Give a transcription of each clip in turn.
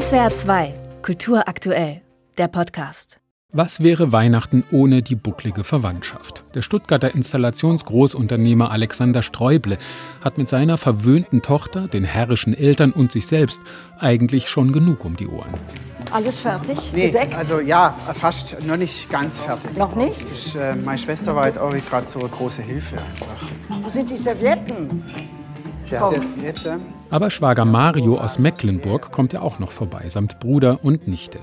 SWR 2, Kultur aktuell, der Podcast. Was wäre Weihnachten ohne die bucklige Verwandtschaft? Der Stuttgarter Installationsgroßunternehmer Alexander Sträuble hat mit seiner verwöhnten Tochter, den herrischen Eltern und sich selbst eigentlich schon genug um die Ohren. Alles fertig? Nee, gedeckt? also ja, fast noch nicht ganz fertig. Noch nicht? Ich, äh, meine Schwester war halt auch gerade so eine große Hilfe einfach. Wo sind die Servietten? Aber Schwager Mario aus Mecklenburg kommt ja auch noch vorbei, samt Bruder und Nichte.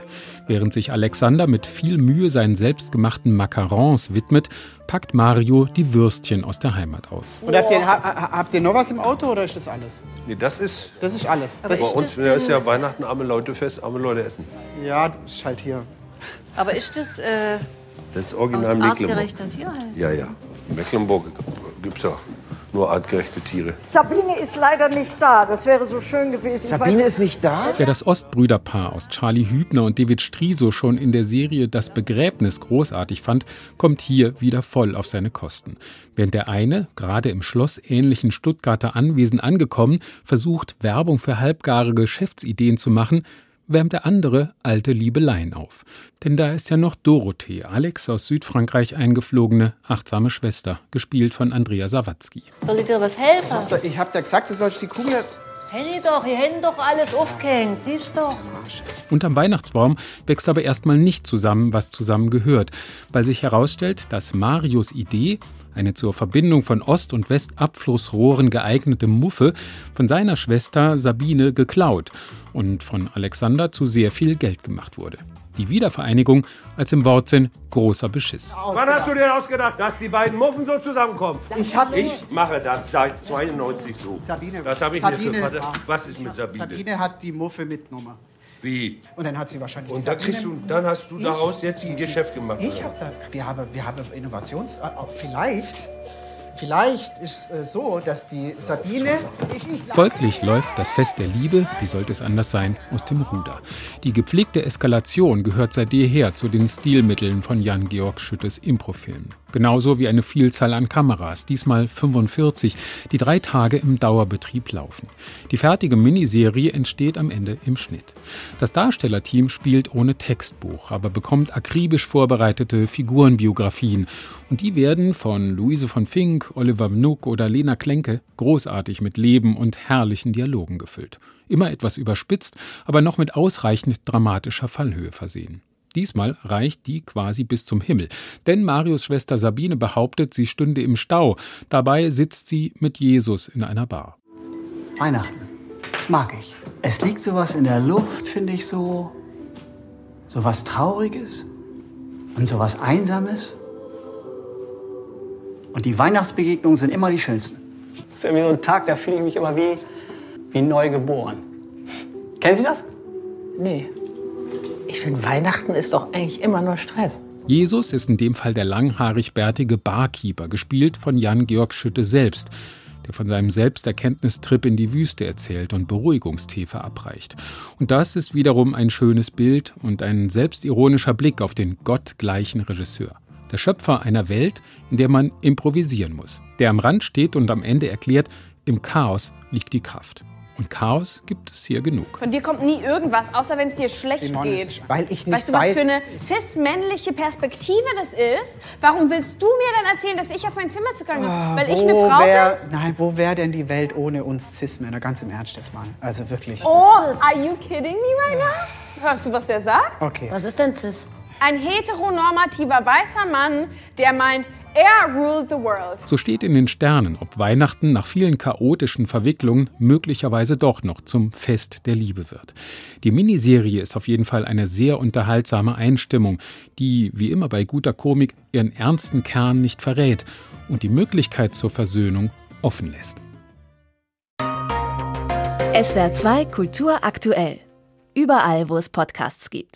Während sich Alexander mit viel Mühe seinen selbstgemachten Macarons widmet, packt Mario die Würstchen aus der Heimat aus. Und habt ihr, ha, ha- habt ihr noch was im Auto oder ist das alles? Nee, das ist Das ist alles. bei Das, uns ja, ist ja Weihnachten, arme Leute fest, arme Leute essen. ja, das ist halt hier. Aber ist das äh, Das ist aus original Mecklenburg. artgerechter Tierhaltung? Ja, ja. In Mecklenburg gibt es ja nur artgerechte Tiere. Sabine ist leider nicht da. Das wäre so schön gewesen. Sabine weiß, ist nicht da? Wer das Ostbrüderpaar aus Charlie Hübner und David Striso schon in der Serie Das Begräbnis großartig fand, kommt hier wieder voll auf seine Kosten. Während der eine, gerade im schlossähnlichen Stuttgarter Anwesen angekommen, versucht, Werbung für halbgare Geschäftsideen zu machen, wärmt der andere alte Liebeleien auf. Denn da ist ja noch Dorothee, Alex aus Südfrankreich eingeflogene, achtsame Schwester, gespielt von Andrea Sawatzki. Soll ich dir was helfen? Ich hab dir gesagt, du sollst die Kugel. Henny doch, hier hätten doch alles aufgehängt. Siehst doch. Unterm Weihnachtsbaum wächst aber erstmal nicht zusammen, was zusammen gehört, weil sich herausstellt, dass Marios Idee, eine zur Verbindung von Ost- und Westabflussrohren geeignete Muffe, von seiner Schwester Sabine geklaut und von Alexander zu sehr viel Geld gemacht wurde. Die Wiedervereinigung als im Wortsinn großer Beschiss. Wann hast du dir ausgedacht, dass die beiden Muffen so zusammenkommen? Ich hab Ich mache das seit 92 so. Sabine. Das habe ich mir Sabine Vater. war's. Was ist mit Sabine? Sabine hat die Muffe mitgenommen. Wie? Und dann hat sie wahrscheinlich Und da Sabine- kriegst du, dann hast du Ich- daraus jetzt ein Geschäft gemacht. Ich habe da, wir haben, wir haben Innovations, äh, auch vielleicht, vielleicht ist es äh, so, dass die Sabine, ich, ich, Folglich läuft das Fest der Liebe, wie sollte es anders sein, aus dem Ruder. Die gepflegte Eskalation gehört seit jeher zu den Stilmitteln von Jan-Georg Schüttes Improfilm. Genauso wie eine Vielzahl an Kameras, diesmal 45, die drei Tage im Dauerbetrieb laufen. Die fertige Miniserie entsteht am Ende im Schnitt. Das Darstellerteam spielt ohne Textbuch, aber bekommt akribisch vorbereitete Figurenbiografien. Und die werden von Luise von Fink, Oliver Mnuck oder Lena Klenke großartig mit Leben und herrlichen Dialogen gefüllt. Immer etwas überspitzt, aber noch mit ausreichend dramatischer Fallhöhe versehen. Diesmal reicht die quasi bis zum Himmel, denn Marius Schwester Sabine behauptet, sie stünde im Stau. Dabei sitzt sie mit Jesus in einer Bar. Weihnachten. Das mag ich. Es liegt sowas in der Luft, finde ich so. Sowas Trauriges und sowas Einsames. Und die Weihnachtsbegegnungen sind immer die schönsten. Das ist irgendwie so ein Tag, da fühle ich mich immer wie, wie neu geboren. Kennen Sie das? Nee. Ich finde, Weihnachten ist doch eigentlich immer nur Stress. Jesus ist in dem Fall der langhaarig-bärtige Barkeeper, gespielt von Jan-Georg Schütte selbst, der von seinem Selbsterkenntnistrip in die Wüste erzählt und Beruhigungstee verabreicht. Und das ist wiederum ein schönes Bild und ein selbstironischer Blick auf den gottgleichen Regisseur. Der Schöpfer einer Welt, in der man improvisieren muss, der am Rand steht und am Ende erklärt, im Chaos liegt die Kraft. Und Chaos gibt es hier genug. Von dir kommt nie irgendwas, außer wenn es dir schlecht Simone, geht. weil ich nicht weißt du, was weiß- für eine cis-männliche Perspektive das ist? Warum willst du mir dann erzählen, dass ich auf mein Zimmer zu können habe? Weil ich eine Frau wär, bin? Nein, wo wäre denn die Welt ohne uns Cis-Männer? Ganz im Ernst jetzt mal. Also wirklich. Oh, are you kidding me right now? Hörst du, was der sagt? Okay. Was ist denn Cis? Ein heteronormativer weißer Mann, der meint, er ruled the world. So steht in den Sternen, ob Weihnachten nach vielen chaotischen Verwicklungen möglicherweise doch noch zum Fest der Liebe wird. Die Miniserie ist auf jeden Fall eine sehr unterhaltsame Einstimmung, die, wie immer bei guter Komik, ihren ernsten Kern nicht verrät und die Möglichkeit zur Versöhnung offen lässt. SWR 2 Kultur aktuell. Überall, wo es Podcasts gibt.